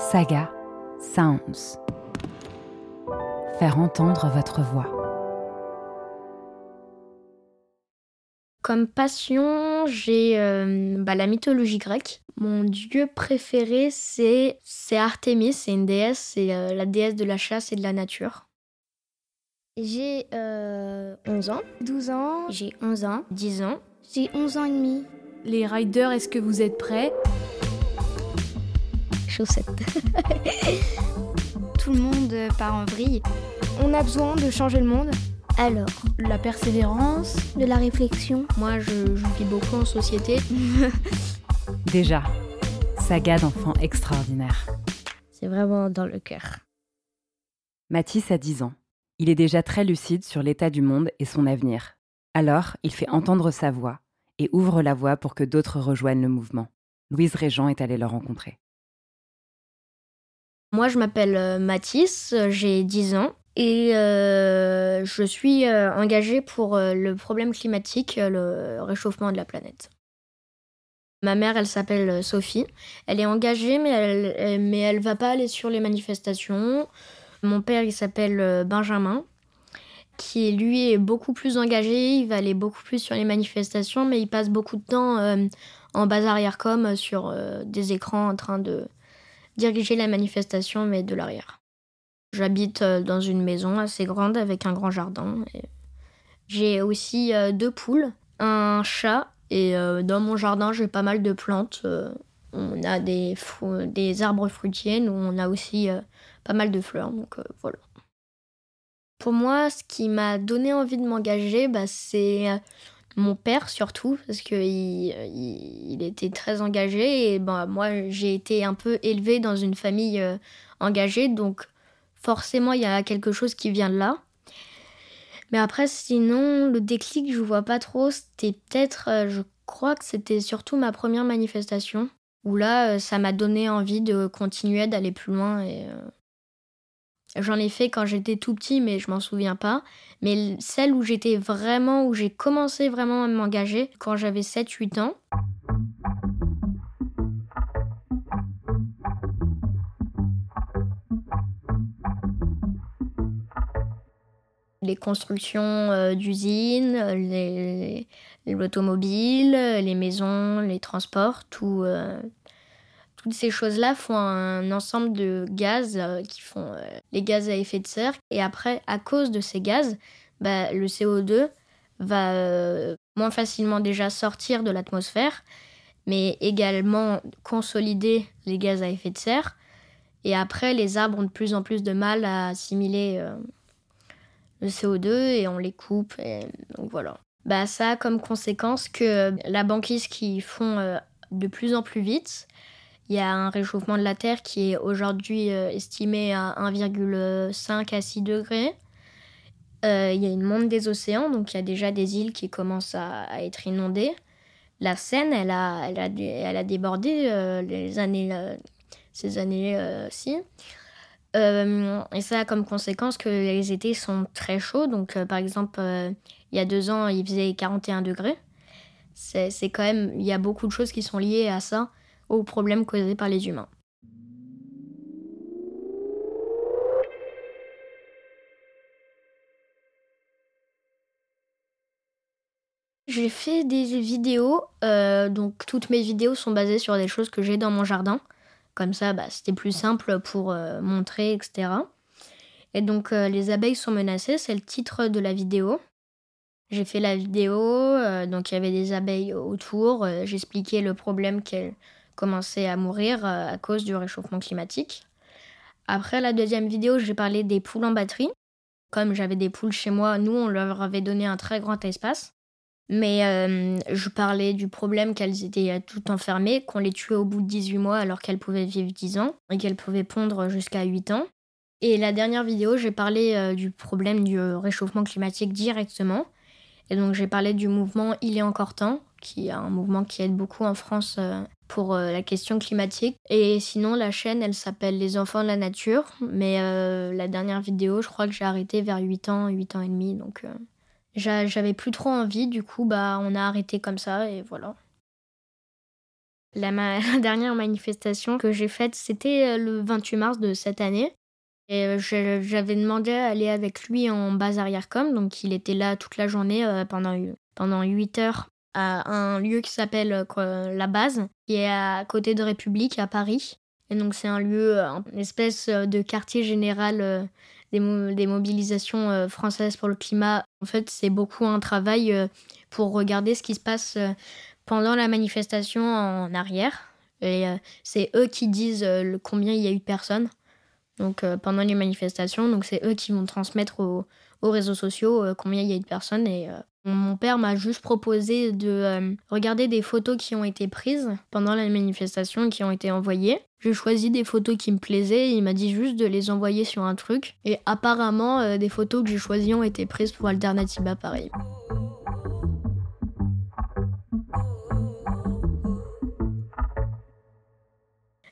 Saga Sounds. Faire entendre votre voix. Comme passion, j'ai euh, bah, la mythologie grecque. Mon dieu préféré, c'est Artémis, c'est une déesse, c'est euh, la déesse de la chasse et de la nature. J'ai 11 euh, ans, 12 ans, j'ai 11 ans, 10 ans, j'ai 11 ans et demi. Les riders, est-ce que vous êtes prêts? Chaussettes. Tout le monde part en vrille. On a besoin de changer le monde. Alors La persévérance De la réflexion Moi, je, je vis beaucoup en société. Déjà, saga d'enfants extraordinaire. C'est vraiment dans le cœur. Mathis a 10 ans. Il est déjà très lucide sur l'état du monde et son avenir. Alors, il fait entendre sa voix et ouvre la voie pour que d'autres rejoignent le mouvement. Louise Régent est allée le rencontrer. Moi, je m'appelle euh, Mathis, j'ai 10 ans et euh, je suis euh, engagée pour euh, le problème climatique, euh, le réchauffement de la planète. Ma mère, elle s'appelle euh, Sophie. Elle est engagée, mais elle, mais elle va pas aller sur les manifestations. Mon père, il s'appelle euh, Benjamin, qui lui est beaucoup plus engagé. Il va aller beaucoup plus sur les manifestations, mais il passe beaucoup de temps euh, en base arrière com sur euh, des écrans en train de diriger la manifestation, mais de l'arrière. J'habite euh, dans une maison assez grande avec un grand jardin. J'ai aussi euh, deux poules, un chat et euh, dans mon jardin j'ai pas mal de plantes. on a des, des arbres fruitiers, nous on a aussi pas mal de fleurs, donc voilà. Pour moi, ce qui m'a donné envie de m'engager, bah, c'est mon père surtout, parce qu'il il, il était très engagé et bah, moi j'ai été un peu élevée dans une famille euh, engagée, donc forcément il y a quelque chose qui vient de là. Mais après, sinon, le déclic, je vois pas trop. C'était peut-être, euh, je crois que c'était surtout ma première manifestation, où là, euh, ça m'a donné envie de continuer, d'aller plus loin. Et j'en ai fait quand j'étais tout petit, mais je m'en souviens pas. Mais celle où j'étais vraiment, où j'ai commencé vraiment à m'engager, quand j'avais 7-8 ans. les constructions euh, d'usines, euh, les- l'automobile, les maisons, les transports, tout, euh, toutes ces choses-là font un ensemble de gaz euh, qui font euh, les gaz à effet de serre. Et après, à cause de ces gaz, bah, le CO2 va euh, moins facilement déjà sortir de l'atmosphère, mais également consolider les gaz à effet de serre. Et après, les arbres ont de plus en plus de mal à assimiler le CO2 et on les coupe. Donc voilà. Bah, ça a comme conséquence que la banquise qui fond de plus en plus vite. Il y a un réchauffement de la Terre qui est aujourd'hui euh, estimé à 1,5 à 6 degrés. Euh, il y a une monte des océans, donc il y a déjà des îles qui commencent à, être inondées. La Seine, elle a, elle a, elle a débordé euh, les années, ces années-ci. Et ça a comme conséquence que les étés sont très chauds. Donc, par exemple, il y a deux ans, il faisait 41 degrés. C'est quand même. Il y a beaucoup de choses qui sont liées à ça, aux problèmes causés par les humains. J'ai fait des vidéos, euh, donc toutes mes vidéos sont basées sur des choses que j'ai dans mon jardin. Comme ça, bah, c'était plus simple pour euh, montrer, etc. Et donc, euh, les abeilles sont menacées, c'est le titre de la vidéo. J'ai fait la vidéo, donc il y avait des abeilles autour. J'expliquais le problème qu'elles à mourir euh, à cause du réchauffement climatique. Après la deuxième vidéo, j'ai parlé des poules en batterie. Comme j'avais des poules chez moi, nous, on leur avait donné un très grand espace. Mais euh, je parlais du problème qu'elles étaient euh, toutes enfermées, qu'on les tuait au bout de 18 mois alors qu'elles pouvaient vivre 10 ans et qu'elles pouvaient pondre jusqu'à 8 ans. Et la dernière vidéo, j'ai parlé du problème du réchauffement climatique directement. Et donc j'ai parlé du mouvement Il est encore temps, qui est un mouvement qui aide beaucoup en France euh, pour euh, la question climatique. Et sinon, la chaîne, elle s'appelle Les Enfants de la Nature. Mais euh, la dernière vidéo, je crois que j'ai arrêté vers 8 ans, 8 ans et demi. Donc j'a- j'avais plus trop envie. Du coup, bah, on a arrêté comme ça et voilà. La, dernière manifestation que j'ai faite, c'était le 28 mars de cette année. Et j'avais demandé à aller avec lui en base arrière-com, donc il était là toute la journée pendant, pendant 8 heures à un lieu qui s'appelle la base, qui est à côté de République à Paris. Et donc c'est un lieu, une espèce de quartier général des, mobilisations euh, françaises pour le climat. En fait, c'est beaucoup un travail euh, pour regarder ce qui se passe euh, pendant la manifestation en arrière. Et c'est eux qui disent combien il y a eu de personnes donc, pendant les manifestations. Donc c'est eux qui vont transmettre aux, aux réseaux sociaux combien il y a eu de personnes. Et mon père m'a juste proposé de euh, regarder des photos qui ont été prises pendant la manifestation et qui ont été envoyées. J'ai choisi des photos qui me plaisaient il m'a dit juste de les envoyer sur un truc. Et apparemment, euh, des photos que j'ai choisies ont été prises pour Alternativa pareil.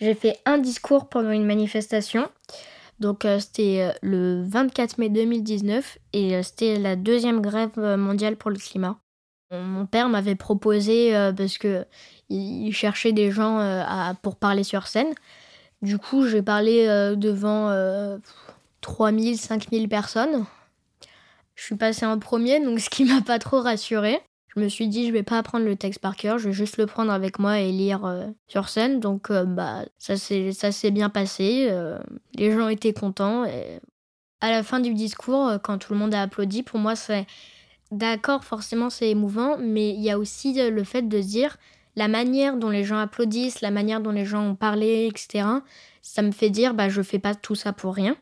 J'ai fait un discours pendant une manifestation donc euh, c'était euh, le 24 mai 2019 et euh, c'était la deuxième grève mondiale pour le climat. Mon père m'avait proposé parce que il cherchait des gens pour parler sur scène. Du coup, j'ai parlé devant 3000, 5000 personnes. Je suis passée en premier, donc ce qui m'a pas trop rassurée. Je me suis dit, je vais pas apprendre le texte par cœur, je vais juste le prendre avec moi et lire euh, sur scène. Donc, euh, bah, ça s'est bien passé. Euh, les gens étaient contents. À la fin du discours, quand tout le monde a applaudi, pour moi, c'est d'accord, forcément, c'est émouvant, mais il y a aussi le fait de dire la manière dont les gens applaudissent, la manière dont les gens ont parlé, etc. Ça me fait dire, bah, je fais pas tout ça pour rien.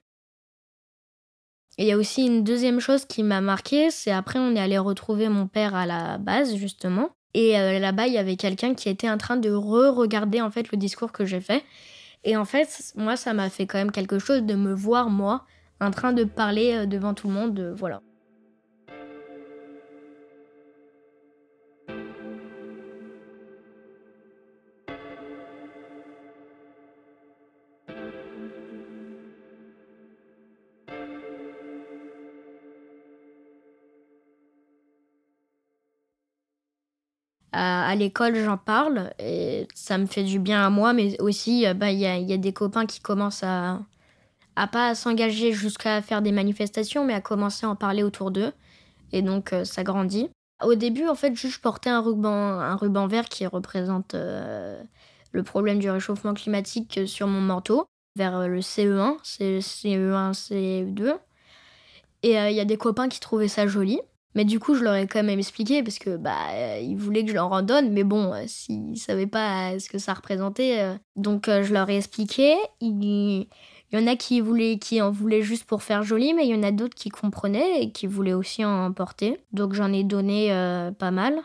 Il y a aussi une deuxième chose qui m'a marqué, c'est après on est allé retrouver mon père à la base justement. Et euh, là-bas, il y avait quelqu'un qui était en train de re-regarder en fait le discours que j'ai fait. Et en fait, moi, ça m'a fait quand même quelque chose de me voir moi en train de parler euh, devant tout le monde. Euh, voilà. À, l'école, j'en parle et ça me fait du bien à moi, mais aussi, euh, bah, il y, a, y, a, des copains qui commencent à, à pas s'engager jusqu'à faire des manifestations, mais à commencer à en parler autour d'eux. Et donc, euh, ça grandit. Au début, en fait, je portais un ruban, un ruban vert qui représente euh, le problème du réchauffement climatique sur mon manteau, vers le CE1, CE1, CE2. Et il y a des copains qui trouvaient ça joli. Mais du coup, je leur ai quand même expliqué parce que bah euh, ils voulaient que je leur en donne, mais bon, euh, s'ils savaient pas ce que ça représentait, euh, donc je leur ai expliqué. Il, y en a qui voulaient, qui en voulaient juste pour faire joli, mais il y en a d'autres qui comprenaient et qui voulaient aussi en porter. Donc j'en ai donné pas mal.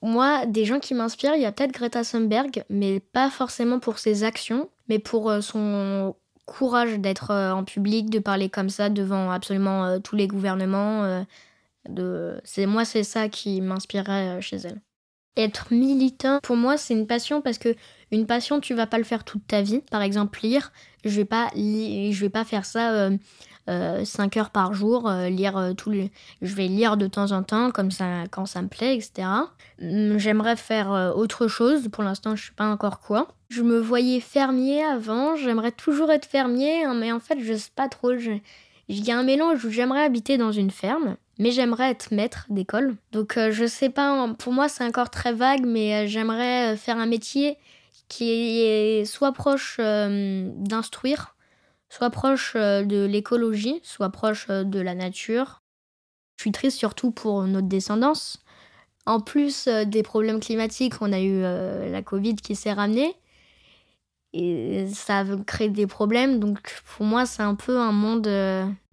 Moi, des gens qui m'inspirent, il y a peut-être Greta Thunberg, mais pas forcément pour ses actions, mais pour son courage d'être en public, de parler comme ça devant absolument tous les gouvernements de... C'est moi, c'est ça qui m'inspirait euh, chez elle. Être militant, pour moi, c'est une passion parce que une passion, tu vas pas le faire toute ta vie. Par exemple, lire, je vais pas, je vais pas faire ça euh, euh, 5 heures par jour, euh, lire tous les... Je vais lire de temps en temps, comme ça, quand ça me plaît, etc. Hum, j'aimerais faire autre chose. Pour l'instant, je sais pas encore quoi. Je me voyais fermier avant. J'aimerais toujours être fermier, hein, mais en fait, je sais pas trop. Il y a un mélange où j'aimerais habiter dans une ferme mais j'aimerais être maître d'école. Donc euh, je sais pas, pour moi c'est encore très vague, mais euh, j'aimerais euh, faire un métier qui est soit proche d'instruire, soit proche de l'écologie, soit proche de la nature. Je suis triste surtout pour notre descendance. En plus des problèmes climatiques, on a eu la Covid qui s'est ramenée. Et ça crée des problèmes. Donc pour moi, c'est un peu un monde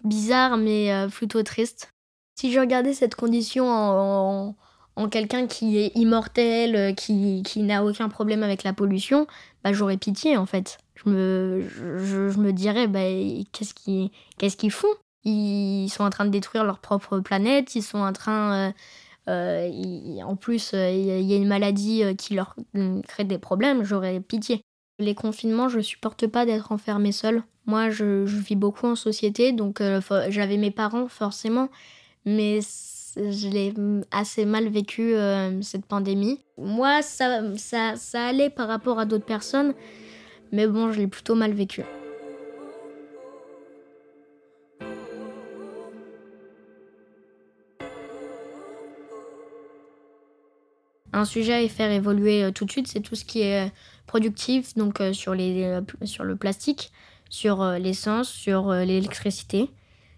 bizarre, mais plutôt triste. Si je regardais cette condition en, quelqu'un qui est immortel, euh, qui, qui n'a aucun problème avec la pollution, bah, j'aurais pitié en fait. Je me, je, me dirais, bah, qu'est-ce qu'ils qu'est-ce qu'ils font? Ils sont en train de détruire leur propre planète, ils sont en train... Euh, euh, en plus, il y a une maladie qui leur crée des problèmes, j'aurais pitié. Les confinements, je supporte pas d'être enfermée seule. Moi, je, je, vis beaucoup en société, donc j'avais mes parents forcément, mais je l'ai assez mal vécu cette pandémie. Moi, ça, ça, ça allait par rapport à d'autres personnes, mais bon, je l'ai plutôt mal vécu. Un sujet à faire évoluer euh, tout de suite, c'est tout ce qui est euh, productif, donc euh, sur, les, sur le plastique, sur l'essence, sur l'électricité.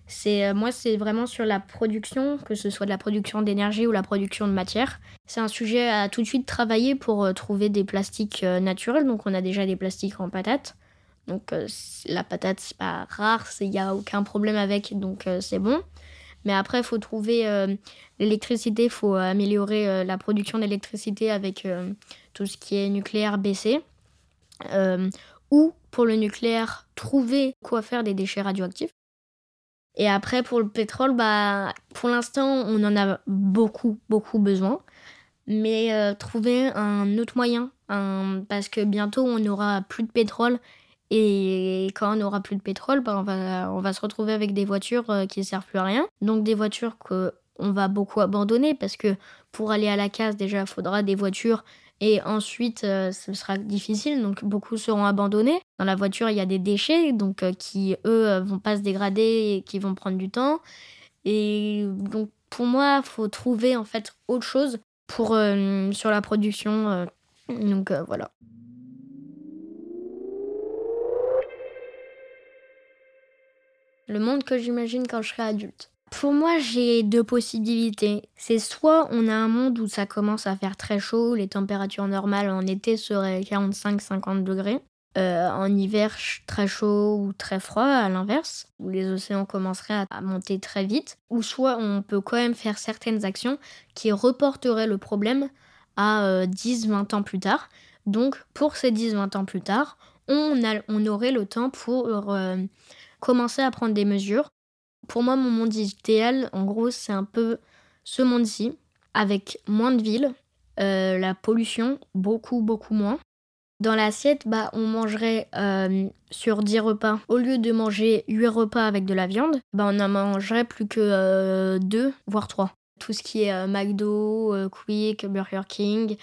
C'est moi, c'est vraiment sur la production, que ce soit de la production d'énergie ou la production de matière. C'est un sujet à tout de suite travailler pour trouver des plastiques naturels. Donc, on a déjà des plastiques en patate. Donc, la patate, c'est pas rare, il n'y a aucun problème avec, donc c'est bon. Mais après, il faut trouver euh, l'électricité, il faut améliorer euh, la production d'électricité avec euh, tout ce qui est nucléaire baissé. ou pour le nucléaire, trouver quoi faire des déchets radioactifs. Et après, pour le pétrole, bah, pour l'instant, on en a beaucoup, beaucoup besoin. Mais trouver un autre moyen, parce que bientôt, on n'aura plus de pétrole et quand on n'aura plus de pétrole, bah, on, va, on va se retrouver avec des voitures euh, qui ne servent plus à rien. Donc des voitures qu'on va beaucoup abandonner parce que pour aller à la case, déjà, il faudra des voitures et ensuite, euh, ce sera difficile, donc beaucoup seront abandonnés. Dans la voiture, il y a des déchets, donc euh, qui, eux, vont pas se dégrader et qui vont prendre du temps. Et donc, pour moi, faut trouver en fait autre chose pour, sur la production. donc voilà. le monde que j'imagine quand je serai adulte. Pour moi, j'ai deux possibilités. C'est soit on a un monde où ça commence à faire très chaud, les températures normales en été seraient 45-50 degrés. Euh, en hiver, très chaud ou très froid, à l'inverse, où les océans commenceraient à monter très vite. Ou soit on peut quand même faire certaines actions qui reporteraient le problème à 10-20 euh, ans plus tard. Donc, pour ces 10-20 ans plus tard, on, aurait le temps pour euh, commencer à prendre des mesures. Pour moi, mon monde idéal, en gros, c'est un peu ce monde-ci, avec moins de villes, euh, la pollution, beaucoup, beaucoup moins. Dans l'assiette, bah, on mangerait euh, sur 10 repas, au lieu de manger 8 repas avec de la viande, bah, on en mangerait plus que 2, euh, voire 3. Tout ce qui est McDo, Quick, Burger King,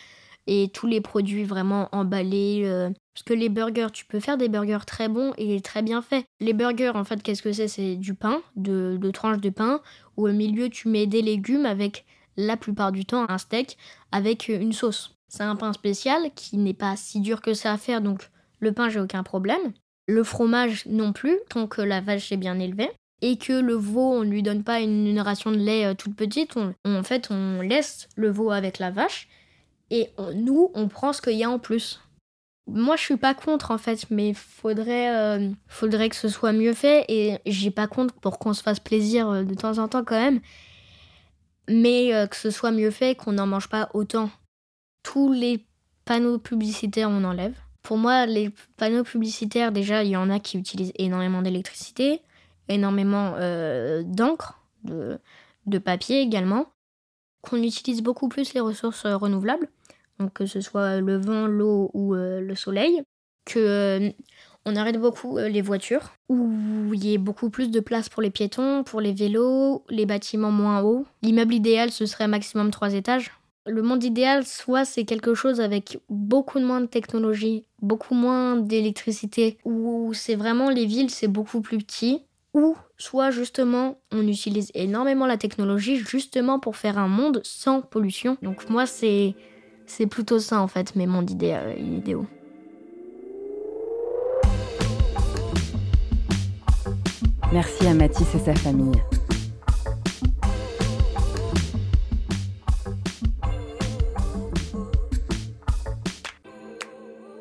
et tous les produits vraiment emballés. Euh, parce que les burgers, tu peux faire des burgers très bons et très bien faits. Les burgers, en fait, qu'est-ce que c'est? C'est du pain, de, tranches de pain, où au milieu, tu mets des légumes avec, la plupart du temps, un steak avec une sauce. C'est un pain spécial qui n'est pas si dur que ça à faire, donc le pain, j'ai aucun problème. Le fromage non plus, tant que la vache est bien élevée. Et que le veau, on ne lui donne pas une, ration de lait euh, toute petite. en fait, on laisse le veau avec la vache et nous, on prend ce qu'il y a en plus. Moi, je suis pas contre en fait, mais faudrait, euh, faudrait que ce soit mieux fait et j'ai pas contre pour qu'on se fasse plaisir euh, de temps en temps quand même, mais euh, que ce soit mieux fait, qu'on n'en mange pas autant. Tous les panneaux publicitaires, on enlève. Pour moi, les panneaux publicitaires, déjà, il y en a qui utilisent énormément d'électricité, énormément d'encre, de, de papier également qu'on utilise beaucoup plus les ressources euh, renouvelables, donc que ce soit le vent, l'eau ou euh, le soleil, que euh, on arrête beaucoup les voitures, où il y ait beaucoup plus de place pour les piétons, pour les vélos, les bâtiments moins hauts. L'immeuble idéal, ce serait maximum trois étages. Le monde idéal, soit c'est quelque chose avec beaucoup moins de technologie, beaucoup moins d'électricité, où c'est vraiment les villes, c'est beaucoup plus petit, ou soit justement on utilise énormément la technologie justement pour faire un monde sans pollution. Donc moi c'est c'est plutôt ça en fait mes mondes euh, idéaux. Merci à Mathis et sa famille.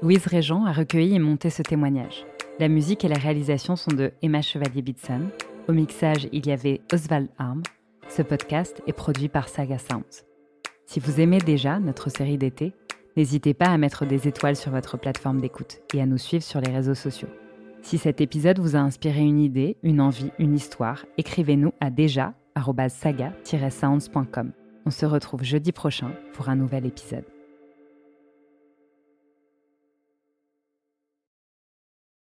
Louise Régent a recueilli et monté ce témoignage. La musique et la réalisation sont de Emma Chevalier-Bitson. Au mixage, il y avait Oswald Arm. Ce podcast est produit par Saga Sounds. Si vous aimez déjà notre série d'été, n'hésitez pas à mettre des étoiles sur votre plateforme d'écoute et à nous suivre sur les réseaux sociaux. Si cet épisode vous a inspiré une idée, une envie, une histoire, écrivez-nous à déjà saga-sounds.com. On se retrouve jeudi prochain pour un nouvel épisode.